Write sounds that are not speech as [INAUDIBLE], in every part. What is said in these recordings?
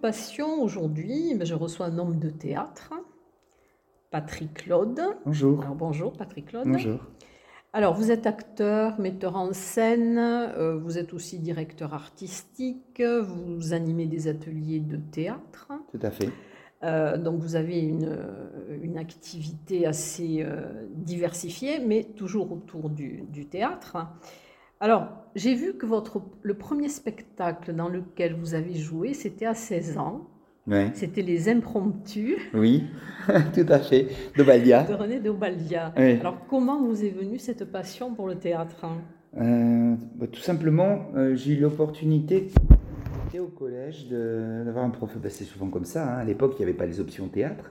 Passion, aujourd'hui, ben, je reçois un homme de théâtre, Patrick Claude. Bonjour. Alors, bonjour, Patrick Claude. Bonjour. Alors, vous êtes acteur, metteur en scène, euh, vous êtes aussi directeur artistique, vous animez des ateliers de théâtre. Tout à fait. Euh, donc, vous avez une, une activité assez euh, diversifiée, mais toujours autour du, du théâtre. Alors, j'ai vu que votre, le premier spectacle dans lequel vous avez joué, c'était à 16 ans. Ouais. C'était Les Impromptus Oui, [LAUGHS] tout à fait. D'Obalia. de René Dobaldia. Oui. Alors, comment vous est venue cette passion pour le théâtre Euh, bah, tout simplement, euh, j'ai eu l'opportunité au collège de- d'avoir un prof. bah, c'est souvent comme ça. hein. À l'époque, il n'y avait pas les options théâtre.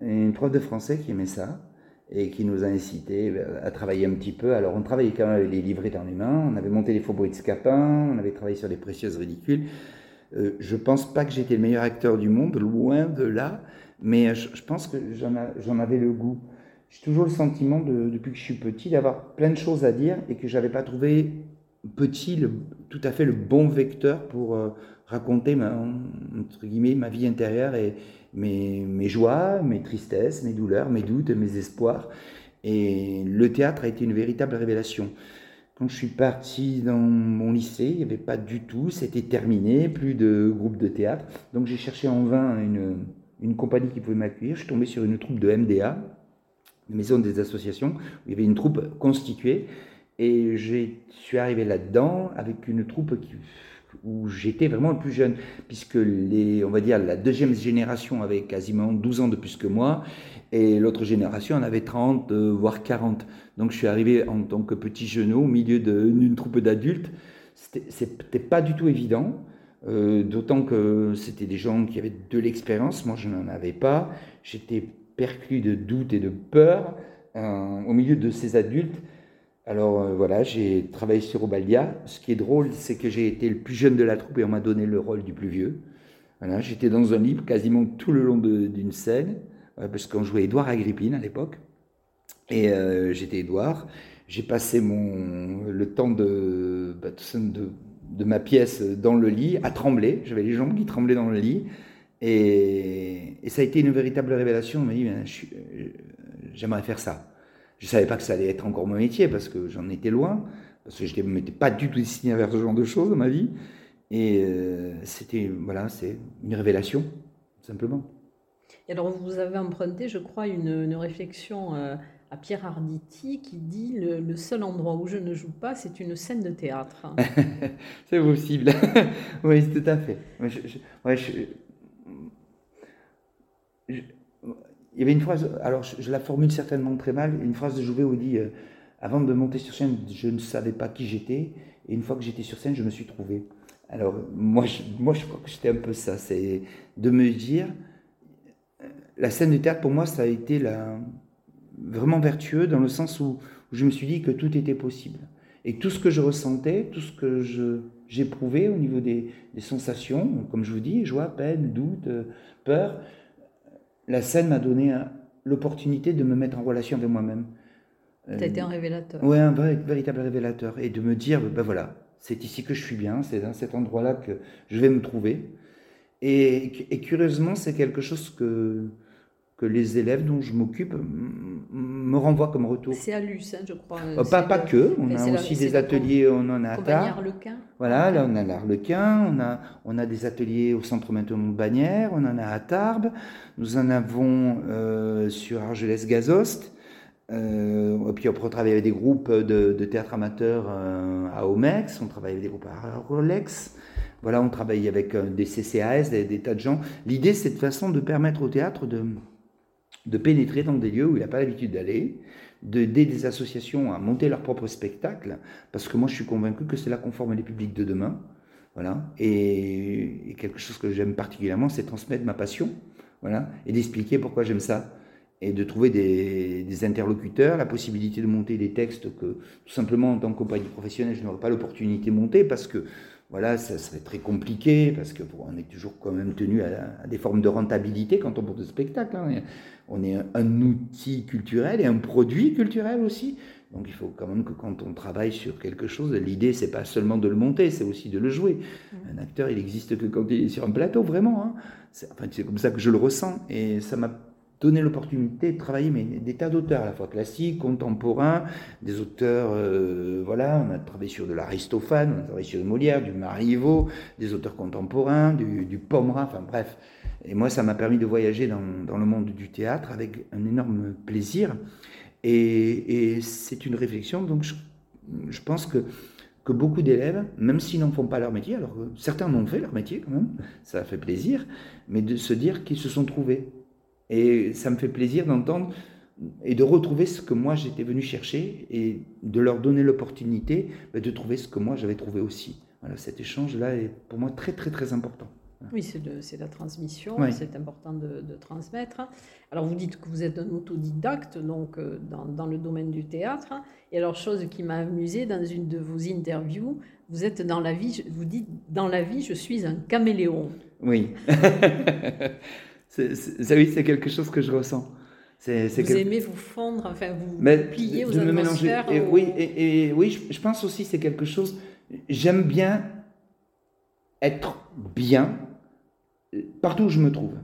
Et une prof de français qui aimait ça et qui nous a incité bah, à travailler un petit peu. Alors, on travaillait quand même avec les livrets dans les mains. On avait monté les faubourgs de Scapin. On avait travaillé sur les précieuses ridicules. Euh, je pense pas que j'étais le meilleur acteur du monde, loin de là, mais euh, je, pense que j'en avais le goût. J'ai toujours le sentiment, de- depuis que je suis petit, d'avoir plein de choses à dire et que j'avais pas trouvé petit tout à fait le bon vecteur pour euh, raconter ma, entre guillemets, ma vie intérieure et mes, mes joies, mes tristesses, mes douleurs, mes doutes, mes espoirs. Et le théâtre a été une véritable révélation. Quand je suis parti dans mon lycée, il n'y avait pas du tout, c'était terminé, plus de groupe de théâtre. Donc j'ai cherché en vain une, une compagnie qui pouvait m'accueillir. Je suis tombé sur une troupe de MDA, Maison des Associations, où il y avait une troupe constituée. Et je suis arrivé là-dedans avec une troupe qui- où j'étais vraiment le plus jeune, puisque les, on va dire la deuxième génération avait quasiment 12 ans de plus que moi, et l'autre génération en avait 30, euh, voire 40. Donc je suis arrivé en tant que petit genou au milieu d'une troupe d'adultes. C'était pas du tout évident, euh, d'autant que c'était des gens qui avaient de l'expérience, moi je n'en avais pas. J'étais perclus de doutes et de peur euh, au milieu de ces adultes. Alors euh, voilà, j'ai travaillé sur Obalia. Ce qui est drôle, c'est que j'ai été le plus jeune de la troupe et on m'a donné le rôle du plus vieux. J'étais dans un livre quasiment tout le long d'une scène, euh, parce qu'on jouait Édouard Agrippine à l'époque. Et euh, j'étais Édouard. J'ai passé mon, le temps de, bah, de, de ma pièce dans le lit à trembler. J'avais les jambes qui tremblaient dans le lit. Et, ça a été une véritable révélation. On m'a dit, j'aimerais faire ça. Je ne savais pas que ça allait être encore mon métier parce que j'en étais loin, parce que je ne m'étais pas du tout destiné vers ce genre de choses dans ma vie. Et euh, c'était, voilà, c'est une révélation, tout simplement. Et alors, vous avez emprunté, je crois, une, une réflexion euh, à Pierre Arditi qui dit le, le seul endroit où je ne joue pas, c'est une scène de théâtre. [LAUGHS] C'est possible. [LAUGHS] oui, tout à fait. Ouais, je- je- ouais, je- je- il y avait une phrase, alors je, la formule certainement très mal, une phrase de Jouvet où il dit euh, Avant de monter sur scène, je ne savais pas qui j'étais, et une fois que j'étais sur scène, je me suis trouvé. Alors, moi, je, crois que j'étais un peu ça, c'est de me dire euh, la scène de théâtre, pour moi, ça a été vraiment vertueux dans le sens où, je me suis dit que tout était possible. Et tout ce que je ressentais, tout ce que je- j'éprouvais au niveau des, des sensations, comme je vous dis, joie, peine, doute, euh, peur, la scène m'a donné un- l'opportunité de me mettre en relation avec moi-même. Ça a été un révélateur. Ouais, un vrai- véritable révélateur. Et de me dire, ben voilà, c'est ici que je suis bien, c'est dans cet endroit-là que je vais me trouver. Et, et curieusement, c'est quelque chose que, que les élèves dont je m'occupe me renvoient comme retour. C'est à Luce, hein, je crois. Euh, pas, pas le- que, on a la- aussi des ateliers, on en a à Tarbes. Arlequin. Voilà, là on a l'Arlequin, on a, on a des ateliers au centre maintenant de Bagnères, on en a à Tarbes, nous en avons euh, sur Argelès-Gazost, et puis après, on travaille avec des groupes de, théâtre amateur à Omex, on travaille avec des groupes à Rolex. Voilà, on travaille avec des CCAS, des, tas de gens. L'idée, c'est de façon de permettre au théâtre de, de pénétrer dans des lieux où il n'a pas l'habitude d'aller, d'aider des associations à monter leur propre spectacle, parce que moi je suis convaincu que c'est là qu'on forme les publics de demain. Voilà. Et, quelque chose que j'aime particulièrement, c'est transmettre ma passion, voilà, et d'expliquer pourquoi j'aime ça. Et de trouver des, interlocuteurs, la possibilité de monter des textes que, tout simplement, en tant que compagnie professionnelle, je n'aurais pas l'opportunité de monter parce que, voilà, ça serait très compliqué, parce qu'on est toujours quand même tenu à, des formes de rentabilité quand on monte de spectacle. Hein on est un, outil culturel et un produit culturel aussi. Donc il faut quand même que quand on travaille sur quelque chose, l'idée c'est pas seulement de le monter, c'est aussi de le jouer. Mmh. Un acteur, il existe que quand il est sur un plateau, vraiment. Hein. C'est, enfin, c'est comme ça que je le ressens. Et ça m'a donné l'opportunité de travailler mais des tas d'auteurs, à la fois classiques, contemporains, des auteurs, euh, voilà, on a travaillé sur de l'Aristophane, on a travaillé sur de Molière, du Marivaux, des auteurs contemporains, du, du Pomera, enfin bref, et moi, ça m'a permis de voyager dans, dans, le monde du théâtre avec un énorme plaisir. Et, c'est une réflexion, donc je, je, pense que, que beaucoup d'élèves, même s'ils n'en font pas leur métier, alors certains en ont fait leur métier quand même, ça fait plaisir, mais de se dire qu'ils se sont trouvés. Et ça me fait plaisir d'entendre et de retrouver ce que moi j'étais venu chercher et de leur donner l'opportunité de trouver ce que moi j'avais trouvé aussi. Voilà, cet échange-là est pour moi très très très important. Oui, c'est la transmission, c'est important de, transmettre. Alors vous dites que vous êtes un autodidacte donc euh, dans, le domaine du théâtre. Et alors chose qui m'a amusé dans une de vos interviews, vous êtes dans la vie, vous dites dans la vie je suis un caméléon. Oui, [LAUGHS] c'est quelque chose que je ressens. vous aimez vous fondre, enfin vous plier aux atmosphères. Et, Oui, et, oui, je, je pense aussi c'est quelque chose. J'aime bien être bien partout où je me trouve.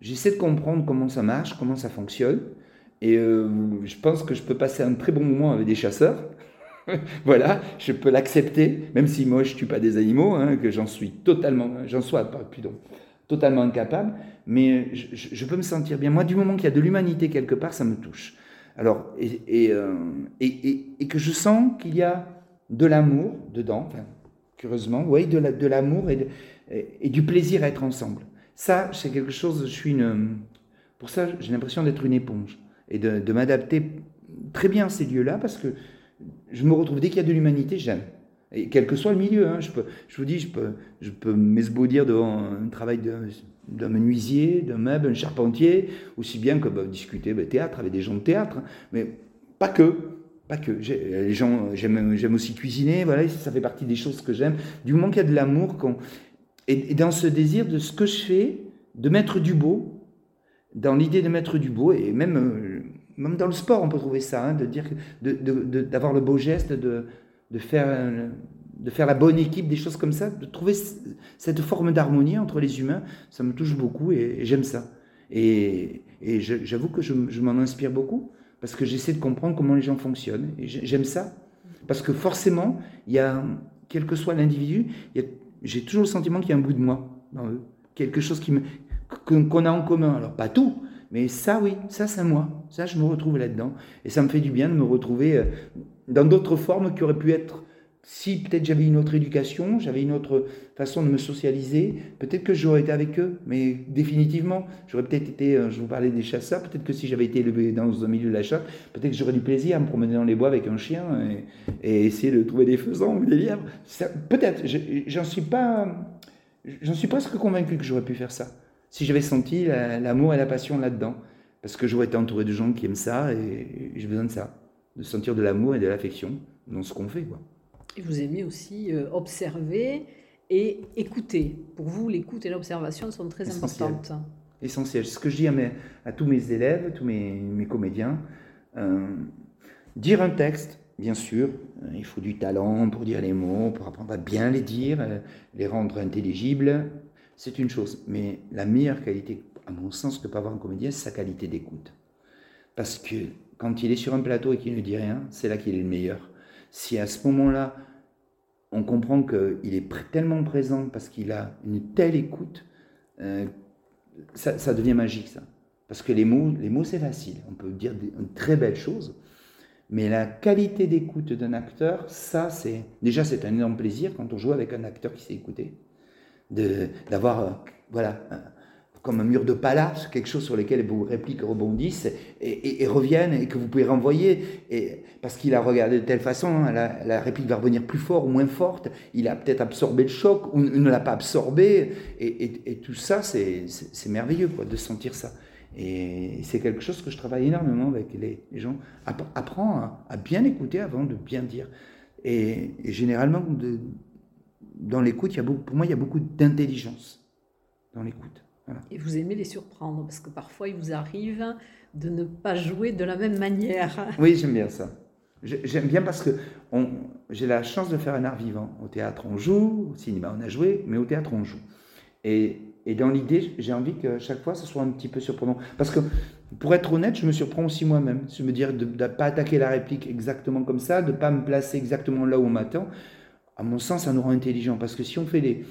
J'essaie de comprendre comment ça marche, comment ça fonctionne. Et euh, je pense que je peux passer un très bon moment avec des chasseurs. [LAUGHS] voilà, je peux l'accepter, même si moi je tue pas des animaux, hein, que j'en suis totalement, j'en sois, pardon, totalement incapable. Mais je, peux me sentir bien. Moi, du moment qu'il y a de l'humanité quelque part, ça me touche. Alors, et, euh, que je sens qu'il y a de l'amour dedans, curieusement, oui, de l'amour et, et, du plaisir à être ensemble. Ça, c'est quelque chose, je suis une... Pour ça, j'ai l'impression d'être une éponge et de, m'adapter très bien à ces lieux-là parce que je me retrouve, dès qu'il y a de l'humanité, j'aime. Et quel que soit le milieu, hein, je, peux, je vous dis, je peux, je peux m'esbaudir devant un travail d'un menuisier, d'un meuble, un charpentier, aussi bien que bah, discuter bah, théâtre avec des gens de théâtre, hein. mais pas que. Pas que. Les gens, j'aime aussi cuisiner, voilà, ça fait partie des choses que j'aime. Du moment qu'il y a de l'amour, et, dans ce désir de ce que je fais, de mettre du beau, dans l'idée de mettre du beau, et même, euh, même dans le sport, on peut trouver ça, hein, de dire, d'avoir le beau geste, de, de, faire, la bonne équipe, des choses comme ça, de trouver cette forme d'harmonie entre les humains, ça me touche beaucoup et, j'aime ça. Et, j'avoue que je, m'en inspire beaucoup, parce que j'essaie de comprendre comment les gens fonctionnent, et j'aime ça. Parce que forcément, quel que soit l'individu, j'ai toujours le sentiment qu'il y a un bout de moi dans eux. Quelque chose qui qu'on a en commun. Alors, pas tout, mais ça, oui, ça, c'est moi. Ça, je me retrouve là-dedans. Et ça me fait du bien de me retrouver euh, dans d'autres formes qui auraient pu être si peut-être j'avais une autre éducation, j'avais une autre façon de me socialiser, peut-être que j'aurais été avec eux, mais définitivement, j'aurais peut-être été, euh, je vous parlais des chasseurs, peut-être que si j'avais été élevé dans un milieu de la chasse, peut-être que j'aurais du plaisir à me promener dans les bois avec un chien et, essayer de trouver des faisans ou des lièvres. Peut-être, j'en suis pas, j'en suis presque convaincu que j'aurais pu faire ça, si j'avais senti l'amour et la passion là-dedans, parce que j'aurais été entouré de gens qui aiment ça et j'ai besoin de ça, de sentir de l'amour et de l'affection dans ce qu'on fait, quoi. Et vous aimez aussi euh, observer et écouter. Pour vous, l'écoute et l'observation sont très importantes. Essentiel. Ce que je dis à, à tous mes élèves, tous mes, mes comédiens, euh, dire un texte, bien sûr, euh, il faut du talent pour dire les mots, pour apprendre à bien les dire, les rendre intelligibles, c'est une chose. Mais la meilleure qualité, à mon sens, que peut avoir un comédien, c'est sa qualité d'écoute. Parce que quand il est sur un plateau et qu'il ne dit rien, c'est là qu'il est le meilleur si à ce moment-là, on comprend qu'il est tellement présent parce qu'il a une telle écoute, euh, ça, devient magique, ça. Parce que les mots, les mots c'est facile. On peut dire une très belle chose. Mais la qualité d'écoute d'un acteur, ça, c'est. Déjà, c'est un énorme plaisir quand on joue avec un acteur qui sait écouter. D'avoir, euh, voilà, comme un mur de palace, quelque chose sur lequel vos répliques rebondissent et, reviennent et que vous pouvez renvoyer. Et, parce qu'il a regardé de telle façon, hein, la, réplique va revenir plus fort ou moins forte, il a peut-être absorbé le choc ou ne l'a pas absorbé. Et, tout ça, c'est merveilleux quoi, de sentir ça. Et c'est quelque chose que je travaille énormément avec les, gens. Apprends à, bien écouter avant de bien dire. Et, généralement, dans l'écoute, pour moi, il y a beaucoup d'intelligence dans l'écoute. Et vous aimez les surprendre, parce que parfois il vous arrive de ne pas jouer de la même manière. [LAUGHS] Oui, j'aime bien ça. J'aime bien parce que j'ai la chance de faire un art vivant. Au théâtre, on joue, au cinéma, on a joué, mais au théâtre, on joue. Et, et dans l'idée, j'ai envie que chaque fois, ce soit un petit peu surprenant. Parce que, pour être honnête, je me surprends aussi moi-même. Je me dire de ne pas attaquer la réplique exactement comme ça, de ne pas me placer exactement là où on m'attend. À mon sens, ça nous rend intelligents. Parce que si on fait les,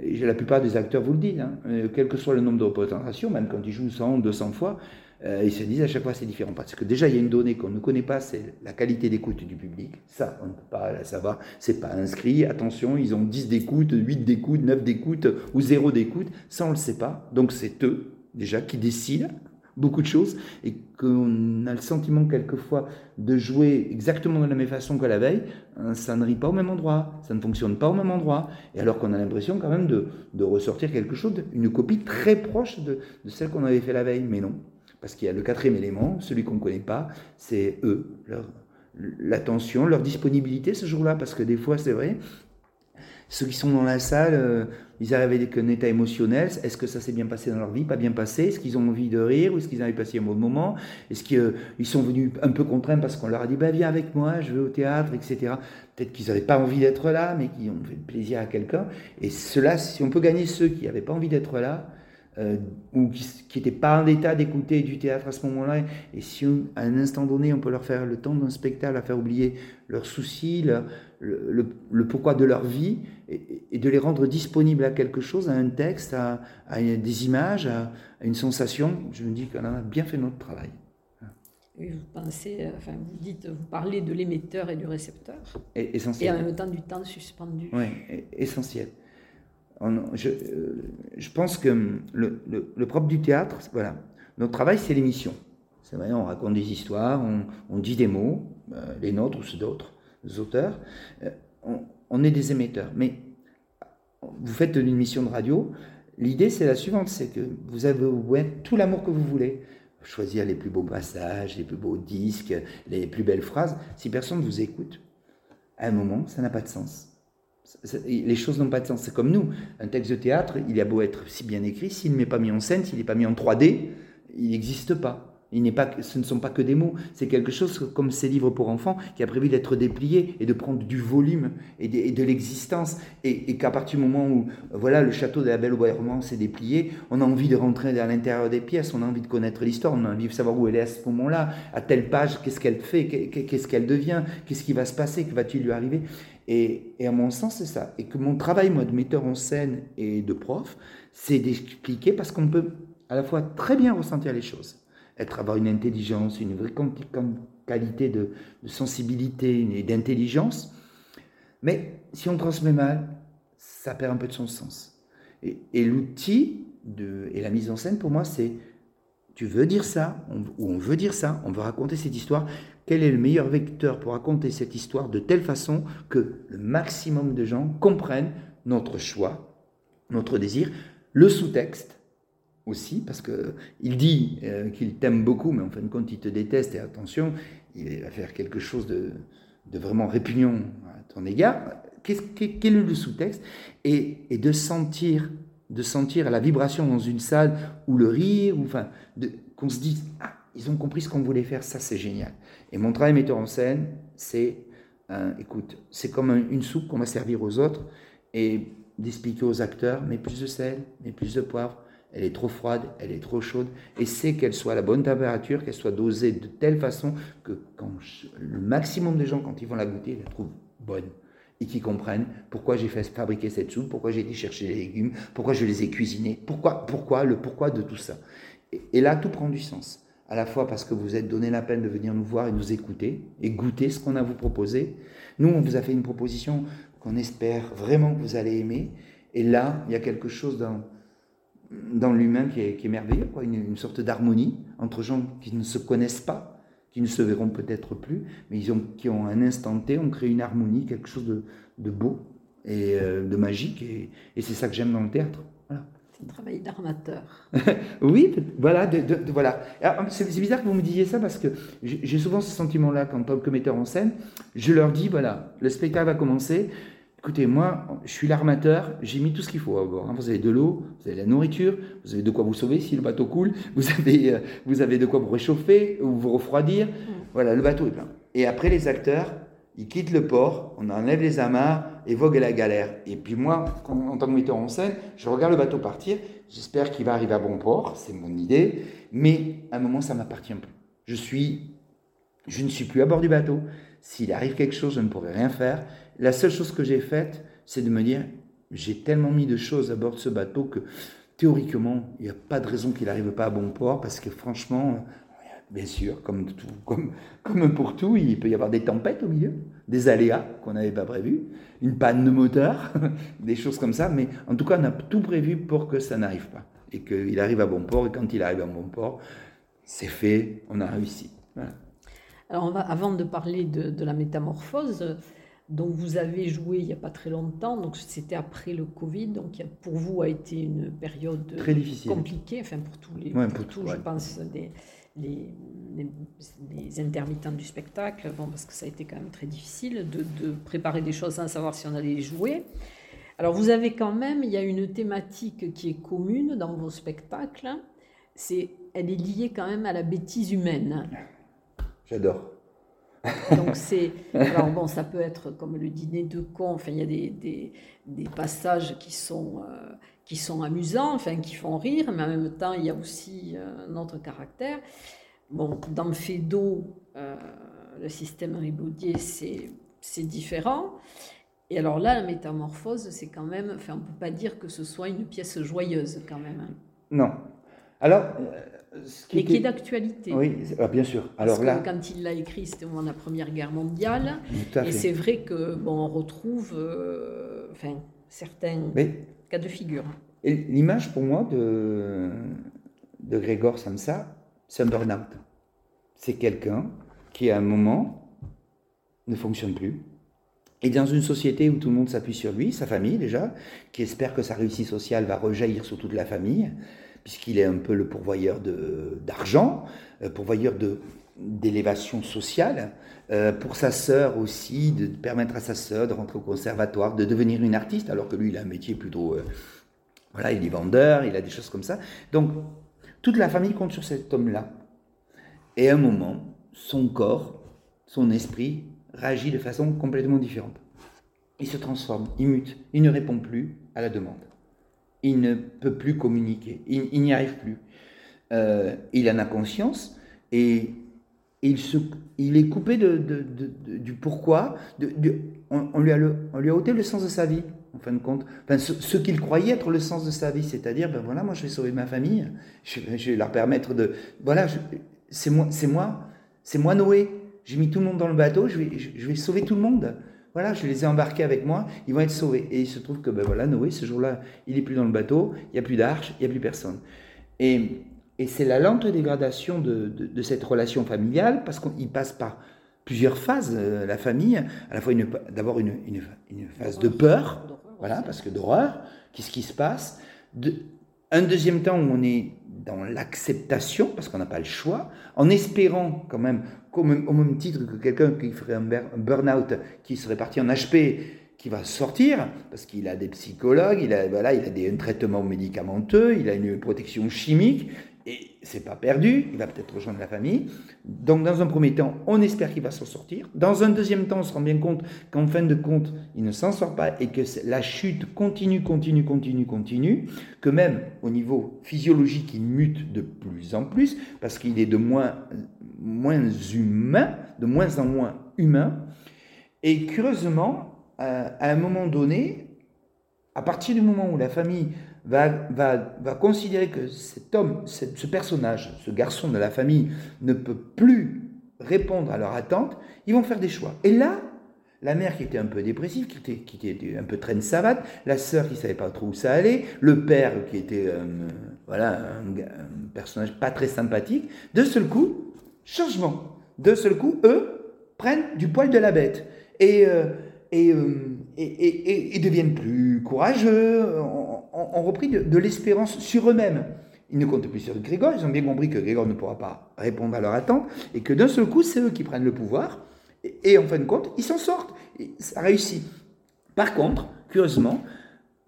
la plupart des acteurs vous le disent, hein. quel que soit le nombre de représentations, même quand ils jouent 100, 200 fois, euh, ils se disent à chaque fois c'est différent. Parce que déjà, il y a une donnée qu'on ne connaît pas, c'est la qualité d'écoute du public. Ça, on ne peut pas la savoir. C'est pas inscrit. Attention, ils ont 10 d'écoute, 8 d'écoute, 9 d'écoute ou 0 d'écoute. Ça, on ne le sait pas. Donc, c'est eux, déjà, qui décident beaucoup de choses et qu'on a le sentiment quelquefois de jouer exactement de la même façon que la veille, hein, ça ne rit pas au même endroit, ça ne fonctionne pas au même endroit, et alors qu'on a l'impression quand même de, ressortir quelque chose, une copie très proche de, celle qu'on avait fait la veille, mais non, parce qu'il y a le quatrième élément, celui qu'on ne connaît pas, c'est eux, leur, l'attention, leur disponibilité ce jour-là, parce que des fois c'est vrai, ceux qui sont dans la salle, euh, ils arrivent avec un état émotionnel. Est-ce que ça s'est bien passé dans leur vie Pas bien passé Est-ce qu'ils ont envie de rire Ou est-ce qu'ils avaient passé un bon moment Est-ce qu'ils sont venus un peu contraints parce qu'on leur a dit bah, Viens avec moi, je vais au théâtre, etc. Peut-être qu'ils n'avaient pas envie d'être là, mais qui ont fait plaisir à quelqu'un. Et cela, si on peut gagner ceux qui n'avaient pas envie d'être là, euh, ou qui n'étaient pas en état d'écouter du théâtre à ce moment-là, et si à un instant donné on peut leur faire le temps d'un spectacle, à faire oublier leurs soucis, le, pourquoi de leur vie, et, de les rendre disponibles à quelque chose, à un texte, à, des images, à, une sensation, je me dis qu'on a bien fait notre travail. vous pensez, euh, enfin, vous dites, vous parlez de l'émetteur et du récepteur. Et, essentiel. Et en même temps du temps suspendu. Oui, essentiel. Je, euh, je, pense que le, le, propre du théâtre, voilà, notre travail, c'est l'émission. C'est on raconte des histoires, on, dit des mots, euh, les nôtres ou ceux d'autres auteurs. Euh, on, est des émetteurs. Mais vous faites une émission de radio, l'idée c'est la suivante, c'est que vous avez tout l'amour que vous voulez. Choisir les plus beaux passages, les plus beaux disques, les plus belles phrases. Si personne ne vous écoute, à un moment, ça n'a pas de sens les choses n'ont pas de sens. C'est comme nous. Un texte de théâtre, il a beau être si bien écrit, s'il n'est pas mis en scène, s'il n'est pas mis en 3D, il n'existe pas. Il pas, ce ne sont pas que des mots, c'est quelque chose comme ces livres pour enfants qui a prévu d'être déplié et de prendre du volume et de, l'existence. Et, qu'à partir du moment où voilà, le château de la Belle au Bois Romance est déplié, on a envie de rentrer à l'intérieur des pièces, on a envie de connaître l'histoire, on a envie de savoir où elle est à ce moment-là, à telle page, qu'est-ce qu'elle fait, qu'est-ce qu'elle devient, qu'est-ce qui va se passer, que va-t-il lui arriver. Et, à mon sens, c'est ça. Et que mon travail, moi, de metteur en scène et de prof, c'est d'expliquer parce qu'on peut à la fois très bien ressentir les choses, être avoir une intelligence, une vraie qualité de, sensibilité et d'intelligence, mais si on transmet mal, ça perd un peu de son sens. Et, l'outil et la mise en scène, pour moi, c'est tu veux dire ça, ou on veut dire ça, on veut raconter cette histoire, quel est le meilleur vecteur pour raconter cette histoire de telle façon que le maximum de gens comprennent notre choix, notre désir, le sous-texte aussi, parce qu'il dit euh, qu'il t'aime beaucoup, mais en fin de compte, il te déteste, et attention, il va faire quelque chose de, vraiment répugnant à ton égard. quel est le sous-texte? Et, de sentir de sentir la vibration dans une salle ou le rire, ou enfin, qu'on se dise, ah, ils ont compris ce qu'on voulait faire, ça c'est génial. Et mon travail metteur en scène, c'est, écoute, c'est comme une soupe qu'on va servir aux autres et d'expliquer aux acteurs, mais plus de sel, mais plus de poivre, elle est trop froide, elle est trop chaude, et c'est qu'elle soit à la bonne température, qu'elle soit dosée de telle façon que quand le maximum de gens, quand ils vont la goûter, la trouvent bonne qui comprennent pourquoi j'ai fait fabriquer cette soupe, pourquoi j'ai été chercher les légumes, pourquoi je les ai cuisinés, pourquoi, pourquoi, le pourquoi de tout ça. Et, là, tout prend du sens. À la fois parce que vous êtes donné la peine de venir nous voir et nous écouter et goûter ce qu'on a vous proposer. Nous, on vous a fait une proposition qu'on espère vraiment que vous allez aimer. Et là, il y a quelque chose dans, dans l'humain qui est, merveilleux. Une, sorte d'harmonie entre gens qui ne se connaissent pas, qui ne se verront peut-être plus, mais ils ont, qui ont un instant T, ont créé une harmonie, quelque chose de, beau et euh, de magique. Et, c'est ça que j'aime dans le théâtre. C'est un travail d'armateur. [LAUGHS] oui, voilà. voilà. C'est bizarre que vous me disiez ça parce que j'ai souvent ce sentiment-là quand, tant que metteur en scène. Je leur dis voilà, le spectacle va commencer. Écoutez, moi, je suis l'armateur, j'ai mis tout ce qu'il faut à bord. Hein. Vous avez de l'eau, vous avez de la nourriture, vous avez de quoi vous sauver si le bateau coule, [LAUGHS] vous avez, euh, vous avez de quoi vous réchauffer ou vous refroidir. Mm. Voilà, le bateau est plein. Et après, les acteurs, ils quittent le port, on enlève les amarres et vogue la galère. Et puis moi, en tant que metteur en scène, je regarde le bateau partir, j'espère qu'il va arriver à bon port, c'est mon idée, mais à un moment, ça m'appartient plus. Je suis, je ne suis plus à bord du bateau. S'il arrive quelque chose, je ne pourrai rien faire. La seule chose que j'ai faite, c'est de me dire, j'ai tellement mis de choses à bord de ce bateau que théoriquement, il n'y a pas de raison qu'il n'arrive pas à bon port, parce que franchement, bien sûr, comme, pour tout, il peut y avoir des tempêtes au milieu, des aléas qu'on n'avait pas prévus, une panne de moteur, [LAUGHS] des choses comme ça, mais en tout cas, on a tout prévu pour que ça n'arrive pas, et qu'il arrive à bon port, et quand il arrive à bon port, c'est fait, on a réussi. Alors, avant de parler de la métamorphose, donc vous avez joué il n'y a pas très longtemps, donc c'était après le Covid, donc pour vous a été une période très difficile. compliquée, enfin pour tous les, pour, je pense, les, les, intermittents du spectacle, bon, parce que ça a été quand même très difficile de, de, préparer des choses sans savoir si on allait les jouer. Alors vous avez quand même, il y a une thématique qui est commune dans vos spectacles, c'est, elle est liée quand même à la bêtise humaine. J'adore. Donc c'est alors bon, ça peut être comme le dîner de con. Enfin, il y a des, des, passages qui sont euh, qui sont amusants, enfin qui font rire, mais en même temps il y a aussi euh, un autre caractère. Bon, dans Fédo, euh, le système ribaudier, c'est c'est différent. Et alors là, la métamorphose, c'est quand même, enfin, on peut pas dire que ce soit une pièce joyeuse quand même. Hein. Non. Alors, mais qui est d'actualité. Oui, ah, bien sûr. Alors Parce là, que quand il l'a écrit, c'était au moment de la Première Guerre mondiale. Et c'est vrai que bon, on retrouve euh, enfin, certains cas de figure. L'image pour moi de, de Grégor Samsa, c'est un burn-out. C'est quelqu'un qui à un moment ne fonctionne plus. Et dans une société où tout le monde s'appuie sur lui, sa famille déjà, qui espère que sa réussite sociale va rejaillir sur toute la famille, puisqu'il est un peu le pourvoyeur d'argent, euh, pourvoyeur d'élévation sociale, euh, pour sa sœur aussi, de permettre à sa sœur de rentrer au conservatoire, de devenir une artiste, alors que lui, il a un métier plutôt... Euh, voilà, il est vendeur, il a des choses comme ça. Donc, toute la famille compte sur cet homme-là. Et à un moment, son corps, son esprit réagit de façon complètement différente. Il se transforme, il mute, il ne répond plus à la demande il ne peut plus communiquer, il, n'y arrive plus. Euh, il en a conscience et il, est coupé du pourquoi. on, lui a ôté le sens de sa vie, en fin de compte. Ce, qu'il croyait être le sens de sa vie, c'est-à-dire, ben voilà, moi je vais sauver ma famille, je, vais leur permettre de. Voilà, c'est moi, c'est moi, c'est moi Noé. J'ai mis tout le monde dans le bateau, je vais sauver tout le monde. Voilà, je les ai embarqués avec moi, ils vont être sauvés. Et il se trouve que ben voilà, Noé, ce jour-là, il n'est plus dans le bateau, il n'y a plus d'arche, il n'y a plus personne. Et, et c'est la lente dégradation de, de, cette relation familiale, parce qu'il passe par plusieurs phases, euh, la famille. À la fois, d'abord une, une, une, phase de peur, voilà, parce que d'horreur, qu'est-ce qui se passe? De, Un deuxième temps où on est dans l'acceptation, parce qu'on n'a pas le choix, en espérant quand même au même titre que quelqu'un qui ferait un burn-out, qui serait parti en HP, qui va sortir, parce qu'il a des psychologues, il a, voilà, il des, un traitement médicamenteux, il a une protection chimique, et c'est pas perdu, il va peut-être rejoindre la famille. Donc dans un premier temps, on espère qu'il va s'en sortir. Dans un deuxième temps, on se rend bien compte qu'en fin de compte, il ne s'en sort pas et que la chute continue, continue, continue, continue, que même au niveau physiologique, il mute de plus en plus, parce qu'il est de moins moins humain, de moins en moins humain. Et curieusement, à un moment donné, à partir du moment où la famille va, considérer que cet homme, ce personnage, ce garçon de la famille ne peut plus répondre à leurs attentes, ils vont faire des choix. Et là, la mère qui était un peu dépressive, qui était, un peu traîne savate, la sœur qui savait pas trop où ça allait, le père qui était euh, voilà un, personnage pas très sympathique, de seul coup, changement. De seul coup, eux prennent du poil de la bête et, euh, euh, deviennent plus courageux, ont, repris de, l'espérance sur eux-mêmes. Ils ne comptent plus sur Grégor, ils ont bien compris que Grégor ne pourra pas répondre à leur attente et que d'un seul coup, c'est eux qui prennent le pouvoir et, en fin de compte, ils s'en sortent. ça réussit. Par contre, curieusement,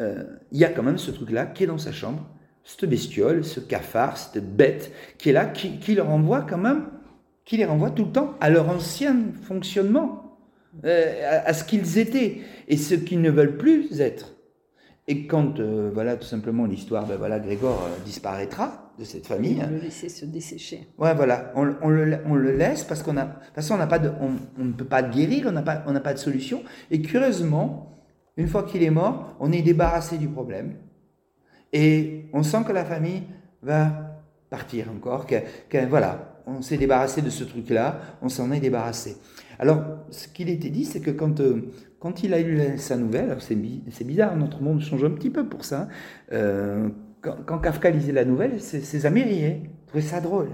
euh, il y a quand même ce truc-là qui est dans sa chambre, cette bestiole, ce cafard, cette bête qui est là, qui, qui leur envoie quand même, qui les renvoie tout le temps à leur ancien fonctionnement, euh, à, ce qu'ils étaient et ce qu'ils ne veulent plus être. Et quand, euh, voilà, tout simplement, l'histoire, ben voilà, Grégor disparaîtra, de cette famille. On le laisser se dessécher. Ouais, voilà, on, on, le, on le, laisse parce qu'on a, de toute façon, on, n'a pas de, on, ne peut pas guérir, on n'a pas, on n'a pas de solution. Et curieusement, une fois qu'il est mort, on est débarrassé du problème. Et on sent que la famille va partir encore, que, voilà, on s'est débarrassé de ce truc-là, on s'en est débarrassé. Alors, ce qu'il était dit, c'est que quand, euh, quand il a eu sa nouvelle, c'est bizarre, notre monde change un petit peu pour ça, euh, quand, Kafka lisait la nouvelle, ses, amis riaient, trouvaient ça drôle.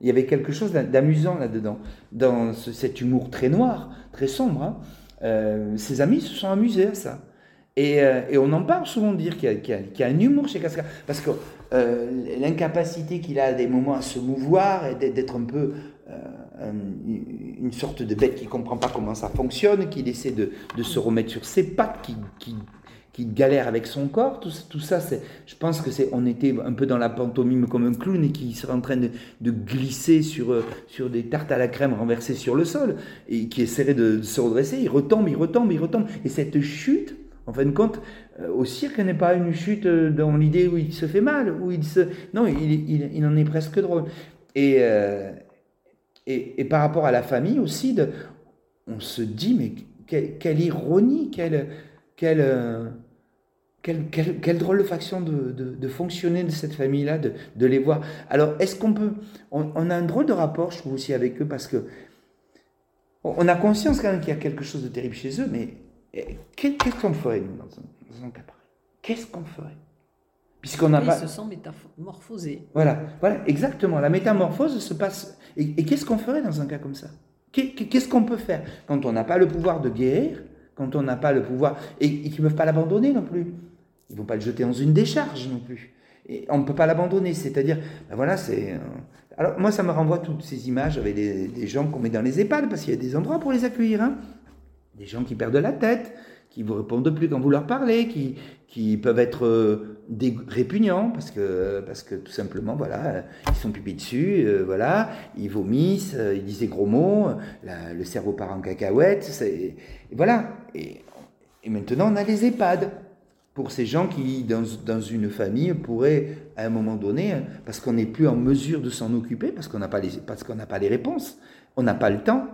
Il y avait quelque chose d'amusant là-dedans, dans cet humour très noir, très sombre. Hein. Euh, ses amis se sont amusés à ça. Et, euh, on en parle souvent de dire qu'il y, a un humour chez Kafka, parce que l'incapacité qu'il a à des moments à se mouvoir et d'être un peu une sorte de bête qui ne comprend pas comment ça fonctionne, qui essaie de, se remettre sur ses pattes, qui, qui galère avec son corps, tout, tout ça, je pense que c'est, on était un peu dans la pantomime comme un clown et qui serait en train de, de, glisser sur, euh, sur des tartes à la crème renversées sur le sol et qui essaierait de, se redresser. Il retombe, il retombe, il retombe. Et cette chute, en fin de compte, euh, au cirque n'est pas une chute euh, dans l'idée où il se fait mal, où il se, non, il, il, il en est presque drôle. Et, et, et, par rapport à la famille aussi, de, on se dit mais quelle, quelle ironie, quelle quelle, quelle, quelle, drôle de façon de, de, fonctionner de cette famille-là, de, de, les voir. Alors, est-ce qu'on peut... On, a un drôle de rapport, je trouve, aussi avec eux, parce que on a conscience quand même qu'il y a quelque chose de terrible chez eux, mais eh, qu'est-ce qu'on ferait, nous, dans un, cas pareil? Qu'est-ce qu'on ferait? Puisqu'on a pas... Ils se sont métamorphosés. Voilà, voilà, exactement. La métamorphose se passe... Et, et qu'est-ce qu'on ferait dans un cas comme ça? Qu'est-ce qu'on peut faire? Quand on n'a pas le pouvoir de guérir quand on n'a pas le pouvoir, et, qu'ils ne peuvent pas l'abandonner non plus. Ils ne vont pas le jeter dans une décharge non plus. Et on ne peut pas l'abandonner, c'est-à-dire, ben voilà, c'est... Euh, alors moi, ça me renvoie toutes ces images avec des, gens qu'on met dans les EHPAD, parce qu'il y a des endroits pour les accueillir. Hein. Des gens qui perdent la tête, qui vous répondent plus quand vous leur parlez, qui, qui peuvent être euh, répugnants parce que, parce que tout simplement, voilà, ils sont pupés dessus, euh, voilà, ils vomissent, euh, ils disent des gros mots, le cerveau part en cacahuète, et voilà. Et, et, maintenant, on a les EHPAD pour ces gens qui, dans, dans une famille, pourraient, à un moment donné, parce qu'on n'est plus en mesure de s'en occuper, parce qu'on n'a pas, les, parce qu'on n'a pas les réponses, on n'a pas le temps,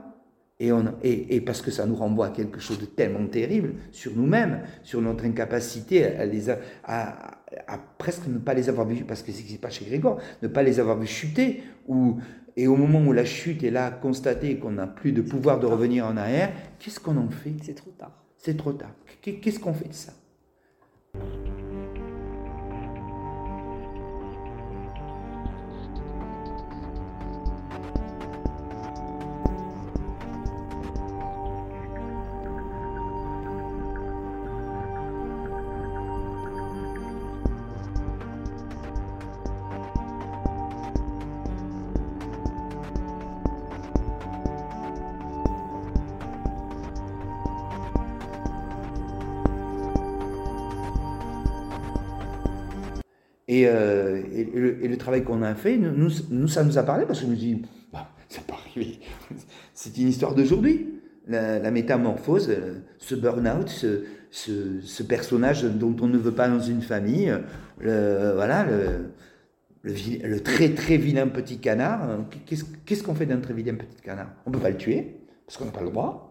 et, on, et, parce que ça nous renvoie à quelque chose de tellement terrible sur nous-mêmes, sur notre incapacité à, les à, à, presque ne pas les avoir vus, parce que c'est ce se passe chez Grégor, ne pas les avoir vus chuter, ou, et au moment où la chute est là, constater qu'on n'a plus de pouvoir de revenir en arrière, qu'est-ce qu'on en fait? C'est trop tard. C'est trop tard. Qu'est-ce qu'on fait de ça? Euh, et, le, travail qu'on a fait, nous, nous, ça nous a parlé parce que me dis, bah, arrivé. [LAUGHS] C'est une histoire d'aujourd'hui. La, métamorphose, euh, ce burn-out, ce, personnage dont on ne veut pas dans une famille, le, voilà, le, très très vilain petit canard. Qu'est-ce qu'on fait d'un très vilain petit canard? On ne peut pas le tuer, parce qu'on n'a pas le droit,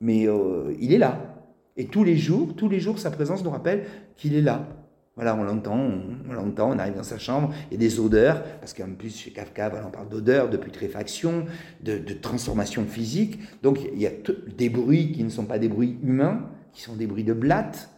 mais euh, il est là. Et tous les jours, tous les jours, sa présence nous rappelle qu'il est là. Voilà, on l'entend, on, l'entend, on arrive dans sa chambre, il y a des odeurs, parce qu'en plus chez Kafka, on parle d'odeurs, de putréfaction, de, transformation physique. Donc il y a des bruits qui ne sont pas des bruits humains, qui sont des bruits de blattes,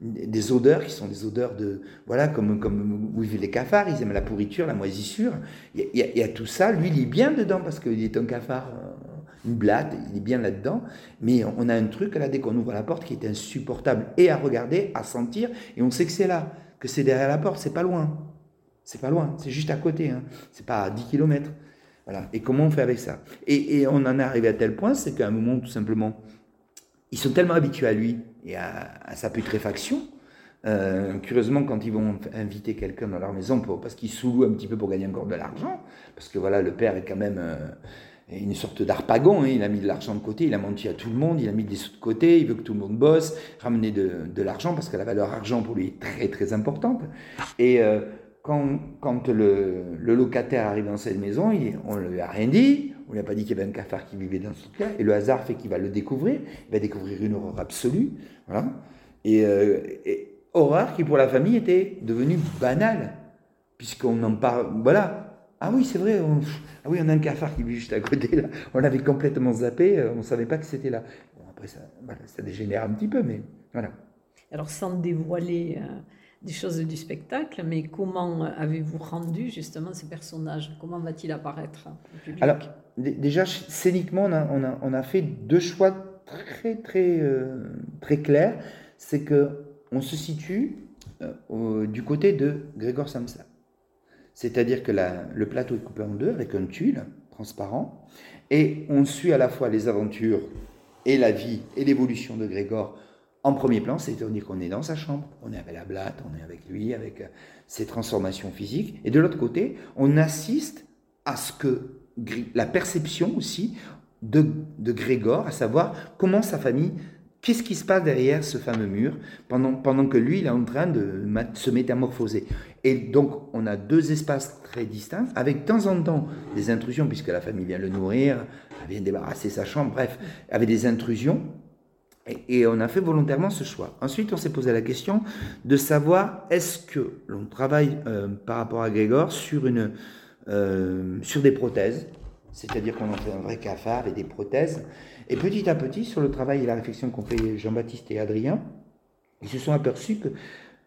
des odeurs qui sont des odeurs de voilà comme comme où vivent les cafards ils aiment la pourriture la moisissure il y a, tout ça lui il est bien dedans parce qu'il est un cafard euh, une blatte il est bien là dedans mais on a un truc là dès qu'on ouvre la porte qui est insupportable et à regarder à sentir et on sait que c'est là que c'est derrière la porte c'est pas loin c'est pas loin c'est juste à côté hein. c'est pas à 10 km voilà et comment on fait avec ça? Et, on en est arrivé à tel point c'est qu'à un moment tout simplement ils sont tellement habitués à lui et à, sa putréfaction. Euh, curieusement, quand ils vont inviter quelqu'un dans leur maison, parce qu'ils sous un petit peu pour gagner encore de l'argent, parce que voilà, le père est quand même euh, une sorte d'arpagon, hein, il a mis de l'argent de côté, il a menti à tout le monde, il a mis des sous de côté, il veut que tout le monde bosse, ramener de, l'argent, parce que la valeur argent pour lui est très très importante. Et euh, quand, le, locataire arrive dans cette maison, on ne lui a rien dit, on lui a pas dit qu'il y avait un cafard qui vivait dans ce cas, et le hasard fait qu'il va le découvrir, il va découvrir une horreur absolue, voilà. Et, euh, horreur qui pour la famille était devenue banale, puisqu'on en parle, voilà. Ah oui, c'est vrai, on, ah oui, on a un cafard qui vit juste à côté, là. On l'avait complètement zappé, euh, on ne savait pas que c'était là. après, ça, ça dégénère un petit peu, mais voilà. Alors, sans dévoiler... Euh, des choses du spectacle, mais comment avez-vous rendu justement ces personnages? Comment va-t-il apparaître Alors, déjà, scéniquement, on a, on, a, on a, fait deux choix très, très, euh, très clairs. C'est que on se situe euh, du côté de Grégor Samsa. C'est-à-dire que le plateau est coupé en deux avec un tuile transparent, et on suit à la fois les aventures et la vie et l'évolution de Grégor en premier plan, c'est-à-dire qu'on est dans sa chambre, on est avec la blatte, on est avec lui, avec euh, ses transformations physiques. Et de l'autre côté, on assiste à ce que la perception aussi de, de Grégor, à savoir comment sa famille, qu'est-ce qui se passe derrière ce fameux mur pendant, pendant que lui, il est en train de se métamorphoser? Et donc, on a deux espaces très distincts, avec de temps en temps des intrusions, puisque la famille vient le nourrir, elle vient débarrasser sa chambre, bref, avec des intrusions et, on a fait volontairement ce choix. Ensuite, on s'est posé la question de savoir est-ce que l'on travaille euh, par rapport à Grégor sur, une, euh, sur des prothèses, c'est-à-dire qu'on en fait un vrai cafard et des prothèses. Et petit à petit, sur le travail et la réflexion qu'ont fait Jean-Baptiste et Adrien, ils se sont aperçus que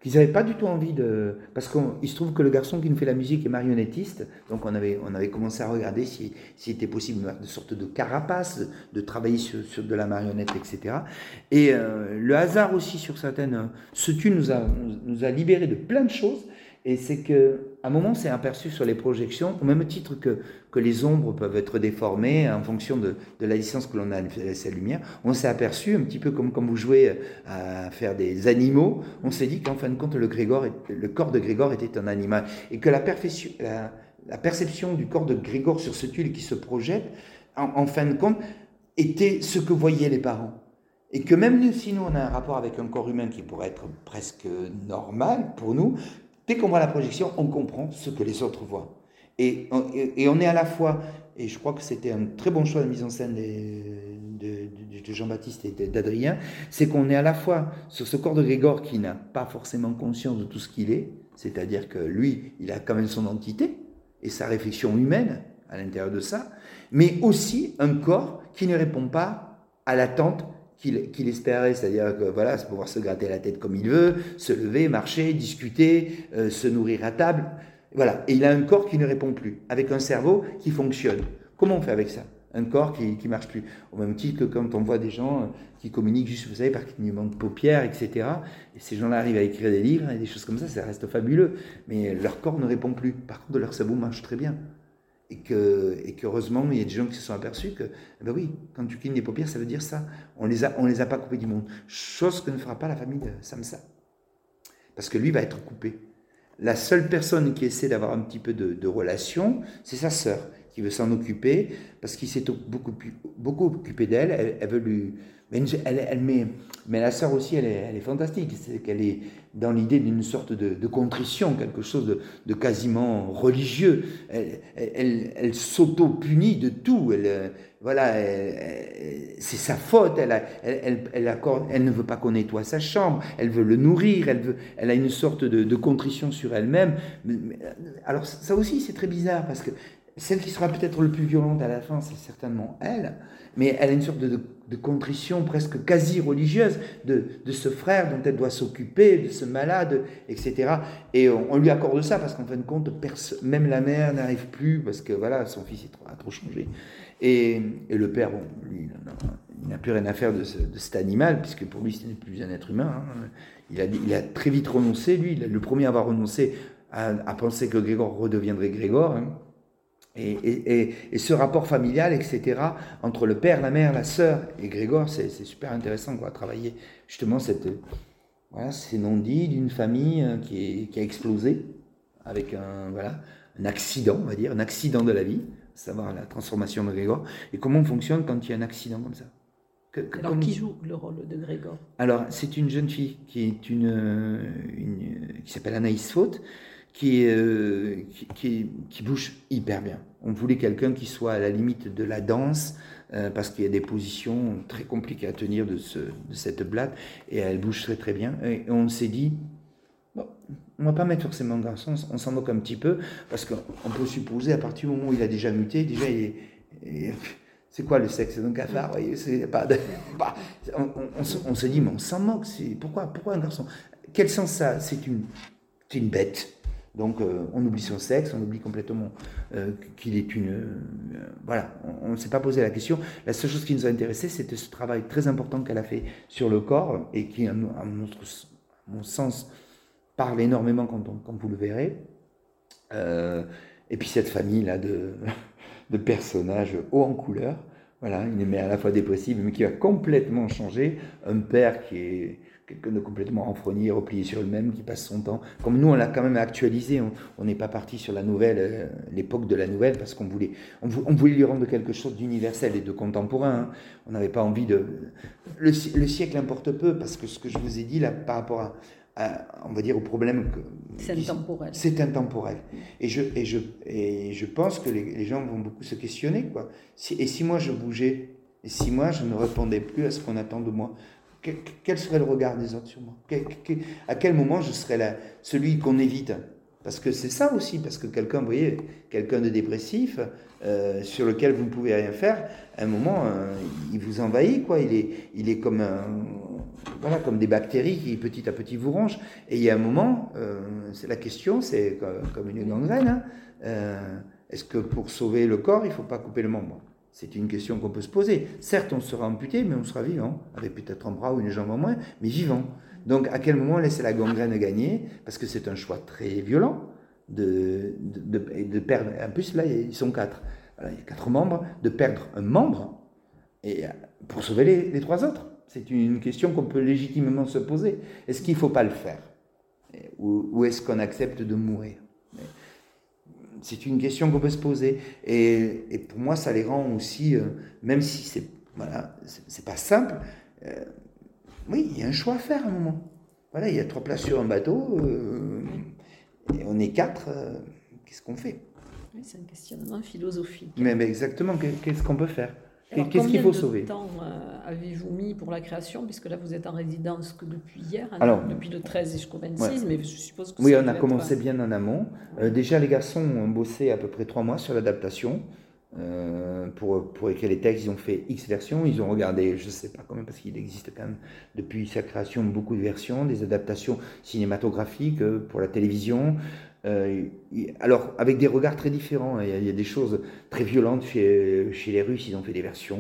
qu'ils n'avaient pas du tout envie de... Parce qu'il se trouve que le garçon qui nous fait la musique est marionnettiste, donc on avait, on avait commencé à regarder s'il si, était possible une sorte de carapace, de, travailler sur, de la marionnette, etc. Et euh, le hasard aussi sur certaines... Ce tu nous a, nous a libéré de plein de choses, et c'est que à un moment, on s'est aperçu sur les projections, au même titre que, que les ombres peuvent être déformées en fonction de, de la distance que l'on a laissé la lumière, on s'est aperçu, un petit peu comme quand vous jouez à faire des animaux, on s'est dit qu'en fin de compte, le, Grégor, le corps de Grégor était un animal. Et que la, perception du corps de Grégor sur ce tuile qui se projette, en, en fin de compte, était ce que voyaient les parents. Et que même si nous, on a un rapport avec un corps humain qui pourrait être presque normal pour nous, Dès qu'on voit la projection, on comprend ce que les autres voient. Et, on est à la fois, et je crois que c'était un très bon choix de mise en scène de, de Jean-Baptiste et d'Adrien, c'est qu'on est à la fois sur ce corps de Grégor qui n'a pas forcément conscience de tout ce qu'il est, c'est-à-dire que lui, il a quand même son entité et sa réflexion humaine à l'intérieur de ça, mais aussi un corps qui ne répond pas à l'attente qu'il espérait, c'est-à-dire que voilà, pouvoir se gratter la tête comme il veut, se lever, marcher, discuter, euh, se nourrir à table. Voilà. Et il a un corps qui ne répond plus, avec un cerveau qui fonctionne. Comment on fait avec ça? Un corps qui ne marche plus. Au même titre que quand on voit des gens euh, qui communiquent juste, vous savez, par clignement de paupières, etc. Et ces gens-là arrivent à écrire des livres et des choses comme ça, ça reste fabuleux. Mais leur corps ne répond plus. Par contre, leur cerveau marche très bien et que il y a des gens qui se sont aperçus que eh ben oui quand tu clignes les paupières ça veut dire ça. On les a on les a pas coupés du monde. Chose que ne fera pas la famille de Samsa. Parce que lui va être coupé. La seule personne qui essaie d'avoir un petit peu de, relation c'est sa sœur qui veut s'en occuper, parce qu'il s'est beaucoup, beaucoup occupé d'elle, elle, veut lui... Mais, elle, elle met, mais la sœur aussi, elle est, elle est fantastique, c'est qu'elle est dans l'idée d'une sorte de, contrition, quelque chose de, quasiment religieux. Elle, s'auto-punit de tout. Elle, voilà, c'est sa faute. Elle, elle, elle, accorde, elle ne veut pas qu'on nettoie sa chambre. Elle veut le nourrir. Elle, veut, elle a une sorte de, contrition sur elle-même. Alors ça aussi, c'est très bizarre parce que celle qui sera peut-être le plus violente à la fin, c'est certainement elle, mais elle a une sorte de, contrition presque quasi religieuse de, ce frère dont elle doit s'occuper, de ce malade, etc. Et on, lui accorde ça parce qu'en fin de compte, même la mère n'arrive plus parce que voilà, son fils a trop changé. Et, le père, bon, lui, il n'a plus rien à faire de, cet animal, puisque pour lui, ce n'est plus un être humain. Hein. Il, a, il, a, très vite renoncé, lui, le premier à avoir renoncé à, penser que Grégor redeviendrait Grégor. Hein. Et, ce rapport familial, etc., entre le père, la mère, la sœur et Grégor, c'est super intéressant quoi, à travailler justement cette, voilà, ces non-dits d'une famille euh, qui, qui, a explosé avec un, voilà, un accident, on va dire, un accident de la vie, savoir la transformation de Grégor, et comment on fonctionne quand il y a un accident comme ça? Alors, qui joue le rôle de Grégor? Alors, c'est une jeune fille qui est une, une qui s'appelle Anaïs Faute, qui, euh, qui, bouge hyper bien. On voulait quelqu'un qui soit à la limite de la danse, euh, parce qu'il y a des positions très compliquées à tenir de, ce, de cette blatte, et elle bouge très très bien. Et on s'est dit, bon, on va pas mettre forcément un garçon, on s'en moque un petit peu, parce qu'on peut supposer, à partir du moment où il a déjà muté, déjà il est, c'est quoi le sexe C'est un cafard, voyez, c'est [LAUGHS] bah, on, on, se dit, mais on s'en moque, pourquoi, pourquoi un garçon? Quel sens ça C'est une, une bête. Donc euh, on oublie son sexe, on oublie complètement euh, qu'il est une... Euh, voilà, on ne s'est pas posé la question. La seule chose qui nous a intéressé, c'était ce travail très important qu'elle a fait sur le corps et qui, à, mon sens, parle énormément quand, vous le verrez. et puis cette famille-là [LAUGHS] de, personnages hauts en couleur. Voilà, il est à la fois dépressif, mais qui a complètement changé. Un père qui est quelqu'un de complètement renfrogné, replié sur lui-même, qui passe son temps. Comme nous, on l'a quand même actualisé, on n'est pas parti sur la nouvelle, euh, l'époque de la nouvelle, parce qu'on voulait, on, voulait lui rendre quelque chose d'universel et de contemporain. Hein. On n'avait pas envie de... Le, siècle importe peu, parce que ce que je vous ai dit là, par rapport à, on va dire, au problème que... C'est intemporel. C'est intemporel. Et je, et, je, et je pense que les, gens vont beaucoup se questionner, quoi. et si moi je bougeais, et si moi je ne répondais plus à ce qu'on attend de moi quel serait le regard des autres sur moi À quel moment je serais celui qu'on évite Parce que c'est ça aussi, parce que quelqu'un, vous voyez, quelqu'un de dépressif, euh, sur lequel vous ne pouvez rien faire, à un moment, euh, il vous envahit, quoi. Il est, il est comme des bactéries qui petit à petit vous rongent. Et il y a un moment, euh, c'est la question, c'est comme une gangrène. Hein, est-ce que pour sauver le corps, il ne faut pas couper le membre? C'est une question qu'on peut se poser. Certes, on sera amputé, mais on sera vivant, avec peut-être un bras ou une jambe en moins, mais vivant. Donc, à quel moment laisser la gangrène gagner? Parce que c'est un choix très violent de, de, perdre. En plus, là, ils sont quatre. il y a quatre membres. De perdre un membre et pour sauver les, trois autres. C'est une question qu'on peut légitimement se poser. Est-ce qu'il ne faut pas le faire? Ou est-ce qu'on accepte de mourir? C'est une question qu'on peut se poser. Et, pour moi, ça les rend aussi, euh, même si c'est voilà, c'est pas simple, euh, oui, il y a un choix à faire à un moment. Voilà, il y a trois places sur un bateau, euh, et on est quatre, qu'est-ce qu'on fait? Oui, C'est un questionnement philosophique. mais exactement, qu'est-ce qu'on peut faire? Qu'est-ce qu'il faut sauver Combien de temps euh, avez-vous mis pour la création? Puisque là, vous êtes en résidence que depuis hier, hein, depuis le 13 jusqu'au 26, mais je suppose que Oui, on a commencé bien en amont. Euh, déjà, les garçons ont bossé à peu près trois mois sur l'adaptation. Euh, pour, pour écrire les textes, ils ont fait X versions, ils ont regardé, je ne sais pas combien, parce qu'il existe quand même depuis sa création beaucoup de versions, des adaptations cinématographiques pour la télévision, euh, alors, avec des regards très différents, hein. il y, a, des choses très violentes chez, les Russes, ils ont fait des versions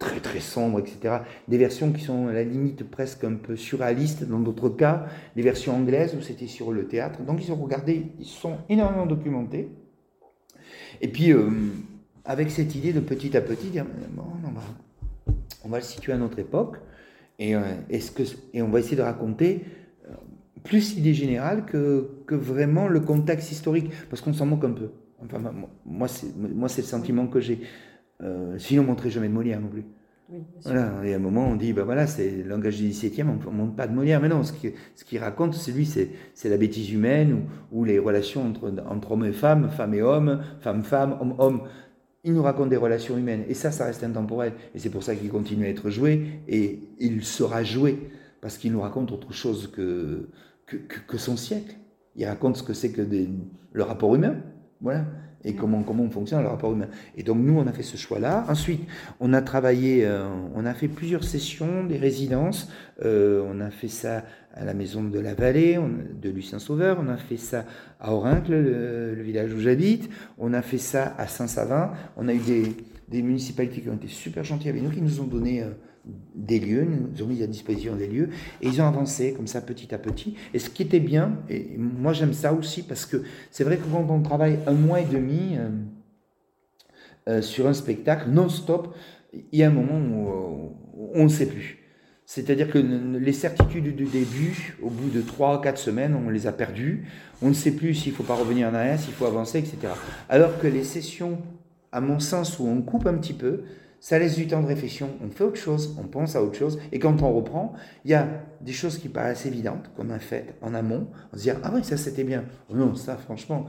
très très sombres, etc. Des versions qui sont à la limite presque un peu surréalistes dans d'autres cas, des versions anglaises où c'était sur le théâtre. Donc ils ont regardé, ils sont énormément documentés. Et puis, euh, avec cette idée de petit à petit on va, le situer à notre époque, et, euh, on va essayer de raconter plus idée générale que, que vraiment le contexte historique, parce qu'on s'en moque un peu. Enfin, moi, c'est, moi, c'est le sentiment que j'ai. Euh, sinon, on ne montrait jamais de Molière non plus. voilà, et à un moment, on dit, ben voilà, c'est le langage du 17e, on ne montre pas de Molière. Mais non, ce qu'il ce qui raconte, c'est lui, c'est, c'est la bêtise humaine ou, ou, les relations entre, entre hommes et femmes, femmes et hommes, femmes-femmes, hommes-hommes. Il nous raconte des relations humaines. Et ça, ça reste intemporel. Et c'est pour ça qu'il continue à être joué. Et il sera joué. Parce qu'il nous raconte autre chose que, que, que, son siècle. Il raconte ce que c'est que le rapport humain. Voilà. Et comment, comment on fonctionne le rapport humain. Et donc, nous, on a fait ce choix-là. Ensuite, on a travaillé, euh, on a fait plusieurs sessions, des résidences. Euh, on a fait ça à la maison de la Vallée, de Lucien Sauveur. On a fait ça à Aurincles, le, le village où j'habite. On a fait ça à Saint-Savin. On a eu des, des, municipalités qui ont été super gentilles avec nous, qui nous ont donné. Euh, des lieux, nous ont mis à disposition des lieux, et ils ont avancé comme ça petit à petit. Et ce qui était bien, et moi j'aime ça aussi, parce que c'est vrai que quand on travaille un mois et demi euh, euh, sur un spectacle non-stop, il y a un moment où, on ne sait plus. C'est-à-dire que les certitudes du début, au bout de 3 4 semaines, on les a perdues. On ne sait plus s'il ne faut pas revenir en arrière, s'il faut avancer, etc. Alors que les sessions, à mon sens, où on coupe un petit peu, ça laisse du temps de réflexion, on fait autre chose, on pense à autre chose, et quand on reprend, il y a des choses qui paraissent évidentes qu'on a faites en amont, on se dit ah oui ça c'était bien, oh non ça franchement,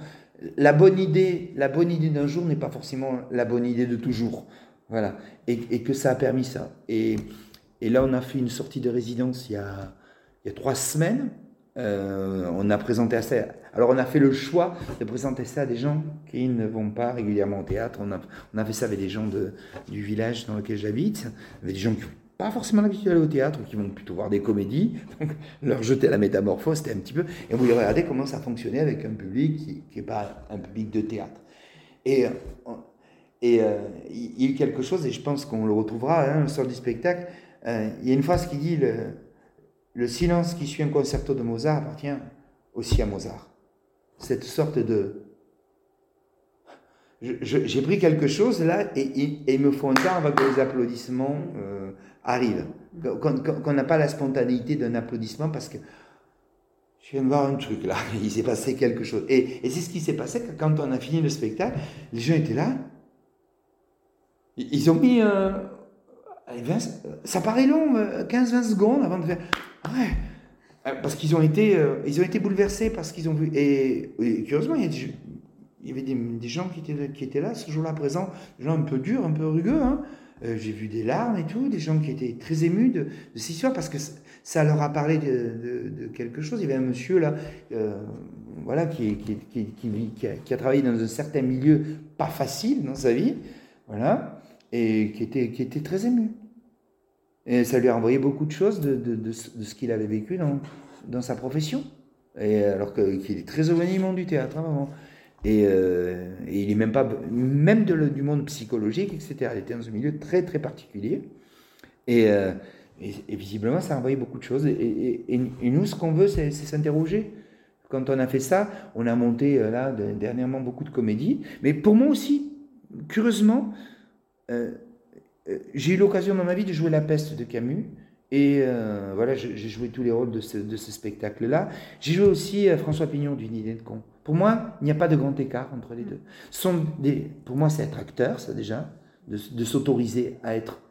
la bonne idée, la bonne idée d'un jour n'est pas forcément la bonne idée de toujours, voilà, et, que ça a permis ça. Et, et, là on a fait une sortie de résidence il y a, il y a trois semaines, euh, on a présenté ça. Alors, on a fait le choix de présenter ça à des gens qui ne vont pas régulièrement au théâtre. On a, fait ça avec des gens du village dans lequel j'habite, avec des gens qui n'ont pas forcément l'habitude d'aller au théâtre, qui vont plutôt voir des comédies. Donc, leur jeter la métamorphose, c'était un petit peu. Et on voulait regarder comment ça fonctionnait avec un public qui n'est pas un public de théâtre. Et, et euh, il y a quelque chose, et je pense qu'on le retrouvera hein, sort du spectacle. Euh, il y a une phrase qui dit le, le silence qui suit un concerto de Mozart appartient aussi à Mozart. Cette sorte de... J'ai pris quelque chose là et, il me faut un temps avant que les applaudissements euh, arrivent. Qu'on n'a pas la spontanéité d'un applaudissement parce que je viens de voir un truc là, [LAUGHS] il s'est passé quelque chose. Et, c'est ce qui s'est passé quand on a fini le spectacle, les gens étaient là, ils ont mis... Euh, ça paraît long, 15-20 euh, secondes avant de faire... Ouais. Euh, parce qu'ils ont été, euh, ils ont été bouleversés parce qu'ils ont vu. Et, curieusement, il y, y avait des, gens qui étaient, qui étaient là ce jour-là présents, des gens un peu durs, un peu rugueux. Hein. Euh, j'ai vu des larmes et tout, des gens qui étaient très émus de, cette histoire parce que ça leur a parlé de, quelque chose. Il y avait un monsieur là, voilà, qui, a, qui a travaillé dans un certain milieu pas facile dans sa vie, voilà, et qui était, qui était très ému. Et ça lui a envoyé beaucoup de choses de, de, de, ce qu'il avait vécu dans, dans, sa profession. Et alors qu'il est très du monde du théâtre, hein, Et, euh, et, il est même pas, même du monde psychologique, etc. Il était dans un milieu très très particulier. Et, euh, et, visiblement, ça a envoyé beaucoup de choses. Et, nous, ce qu'on veut, c'est s'interroger. Quand on a fait ça, on a monté euh, là dernièrement beaucoup de comédies. Mais pour moi aussi, curieusement, j'ai eu l'occasion dans ma vie de jouer La peste de Camus. Et euh, voilà, j'ai joué tous les rôles de ce, de ce spectacle-là. J'ai joué aussi euh, François Pignon d'une idée de con. Pour moi, il n'y a pas de grand écart entre les deux. Sont des, pour moi, c'est être acteur, ça déjà, de, de s'autoriser à être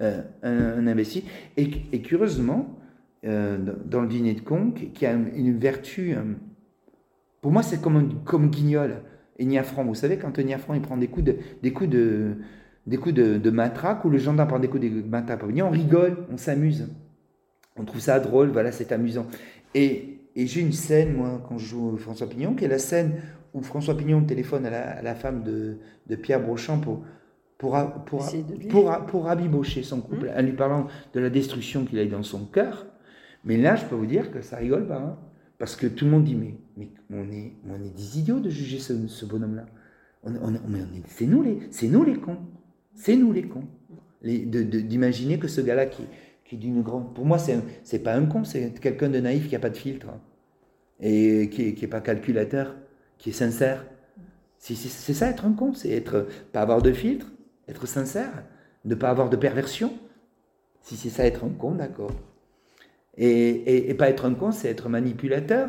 un, imbécile. Et, et curieusement, dans le dîner de con, qui, a une vertu, pour moi, c'est comme, comme Guignol et Niafran. Vous savez, quand Niafran il prend des coups de, des coups de des coups de, matraque ou le gendarme prend des coups de matraque. On rigole, on s'amuse. On trouve ça drôle, voilà, c'est amusant. Et, j'ai une scène, moi, quand je joue François Pignon, qui est la scène où François Pignon téléphone à la, femme de, Pierre Brochant pour, pour, pour, pour, pour, rabibocher son couple, mmh. en lui parlant de la destruction qu'il a eu dans son cœur. Mais là, je peux vous dire que ça rigole pas. Hein. parce que tout le monde dit Mais, mais on, est, on est des idiots de juger ce, bonhomme-là. On, c'est nous, les, nous les cons. C'est nous les cons. D'imaginer que ce gars-là qui, qui d'une grande. Pour moi, c'est pas un con, c'est quelqu'un de naïf qui n'a pas de filtre. Hein. Et qui n'est pas calculateur, qui est sincère. C'est ça être un con, c'est être pas avoir de filtre, être sincère, ne pas avoir de perversion. Si c'est ça être un con, d'accord. Et, et, pas être un con, c'est être manipulateur,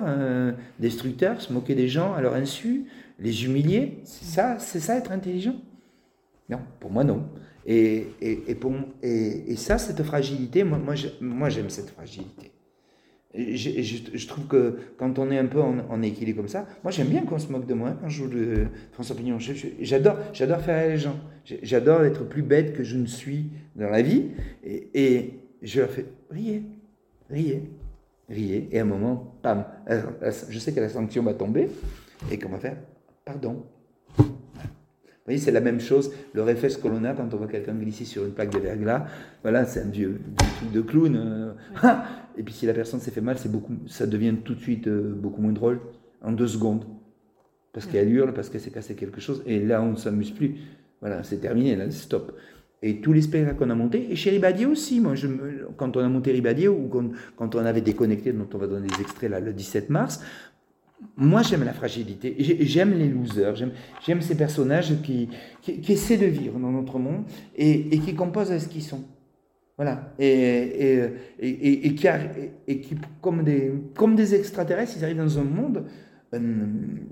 destructeur, se moquer des gens à leur insu, les humilier. Ça, c'est ça être intelligent Non, pour moi non. Et, et, et, ça, cette fragilité, moi, moi j'aime cette fragilité. Je, trouve que quand on est un peu en, équilibre comme ça, moi j'aime bien qu'on se moque de moi quand je joue le François Pignon. J'adore, faire les gens. J'adore être plus bête que je ne suis dans la vie. Et, et je leur fais riez, riez, riez. Et à un moment, pam, je sais que la sanction va tomber et qu'on va faire pardon. Vous voyez, c'est la même chose, le réflexe que l'on a quand on voit quelqu'un glisser sur une plaque de verglas. Voilà, c'est un vieux, truc de clown. Euh. et puis si la personne s'est fait mal, c'est beaucoup, ça devient tout de suite euh, beaucoup moins drôle, en deux secondes. Parce qu'elle hurle, parce qu'elle s'est cassé quelque chose. Et là, on ne s'amuse plus. Voilà, c'est terminé, là, stop. Et tous les spectacles qu'on a montés, et chez Ribadier aussi, moi, je quand on a monté Ribadier, ou quand, quand, on avait déconnecté, dont on va donner des extraits là, le 17 mars, moi, j'aime la fragilité, j'aime les losers, j'aime ces personnages qui, essaient de vivre dans notre monde et, qui composent ce qu'ils sont. Voilà. Et, qui, comme des extraterrestres, ils arrivent dans un monde euh,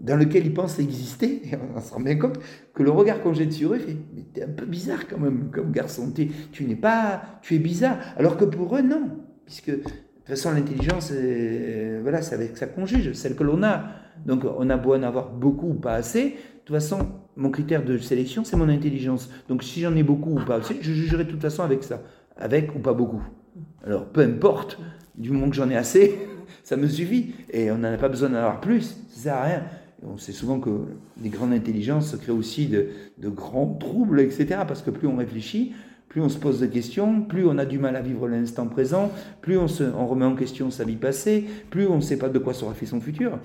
dans lequel ils pensent exister, [LAUGHS] et on se rend bien compte que le regard qu'on jette sur eux fait Mais t'es un peu bizarre quand même, comme garçon, tu n'es pas, tu es bizarre. Alors que pour eux, non, puisque de toute façon, l'intelligence, voilà, c'est avec sa conjuge, celle que l'on a. Donc, on a beau en avoir beaucoup ou pas assez. De toute façon, mon critère de sélection, c'est mon intelligence. Donc, si j'en ai beaucoup ou pas assez, je jugerai de toute façon avec ça. Avec ou pas beaucoup. Alors, peu importe, du moment que j'en ai assez, [LAUGHS] ça me suffit. Et on n'en a pas besoin d'en avoir plus. Ça sert à rien. on sait souvent que les grandes intelligences créent aussi de, de grands troubles, etc. Parce que plus on réfléchit, plus on se pose de questions, plus on a du mal à vivre l'instant présent, plus on, se, remet en question sa vie passée, plus on ne sait pas de quoi sera fait son futur.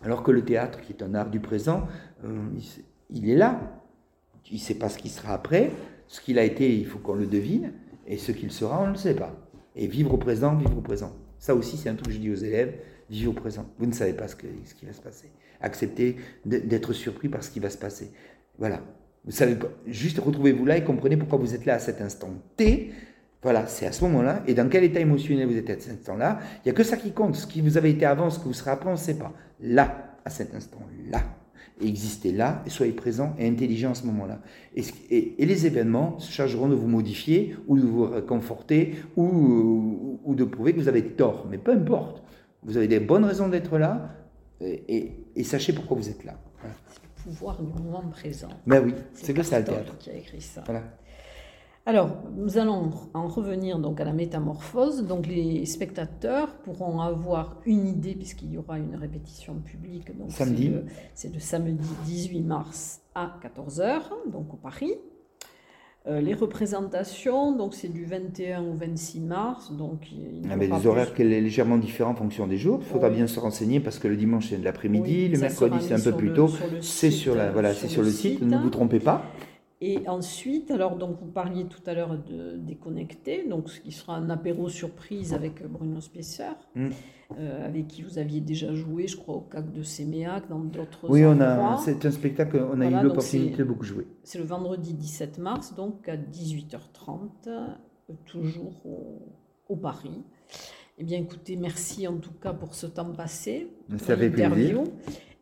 Alors que le théâtre, qui est un art du présent, euh, il, est là. Il ne sait pas ce qui sera après. Ce qu'il a été, il faut qu'on le devine. Et ce qu'il sera, on ne le sait pas. Et vivre au présent, vivre au présent. Ça aussi, c'est un truc que je dis aux élèves. Vivre au présent. Vous ne savez pas ce, ce qui va se passer. Acceptez d'être surpris par ce qui va se passer. Voilà. Vous savez pas, juste retrouvez-vous là et comprenez pourquoi vous êtes là à cet instant T. Voilà, c'est à ce moment-là. Et dans quel état émotionnel vous êtes à cet instant-là? Il n'y a que ça qui compte. Ce qui vous avez été avant, ce que vous serez après, on ne sait pas. Là, à cet instant-là. Existez là, et soyez présent et intelligent à ce moment-là. Et, les événements se chargeront de vous modifier ou de vous réconforter ou, de prouver que vous avez tort. Mais peu importe. Vous avez des bonnes raisons d'être là et, sachez pourquoi vous êtes là pouvoir du moment présent. Ben oui, c'est que ça le théâtre. qui a écrit ça. Alors, nous allons en revenir donc à la métamorphose. Donc, les spectateurs pourront avoir une idée, puisqu'il y aura une répétition publique. Donc samedi. C'est le, samedi 18 mars à 14h, donc au Paris. Euh, les représentations, donc c'est du 21 au 26 mars. Donc il, y a des horaires qui sont légèrement différents en fonction des jours. Il faudra bien se renseigner parce que le dimanche c'est de l'après-midi, le mercredi c'est un peu plus tôt. C'est sur, la, voilà, c'est sur le site, ne vous trompez pas. Et ensuite, alors donc vous parliez tout à l'heure de déconnecter, donc ce qui sera un apéro surprise avec Bruno Spesseur, hmm. euh, avec qui vous aviez déjà joué, je crois, au CAC de Séméac, dans d'autres Oui, on a, c'est un spectacle, on a eu l'opportunité de beaucoup jouer. C'est le vendredi 17 mars, donc à 18h30, euh, toujours au, Paris. Eh bien, écoutez, merci en tout cas pour ce temps passé. Ça fait plaisir.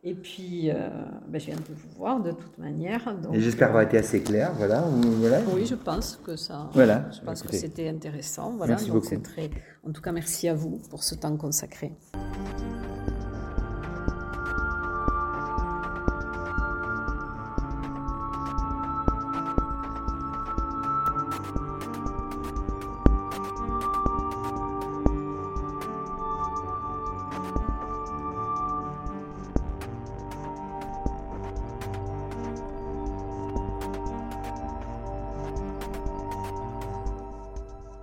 Et puis, euh, ben, je viens de vous voir de toute manière. et j'espère avoir été assez clair, voilà. voilà. Oui, je pense que ça. Voilà. Je pense que c'était intéressant. Voilà. Merci beaucoup. Très... En tout cas, merci à vous pour ce temps consacré.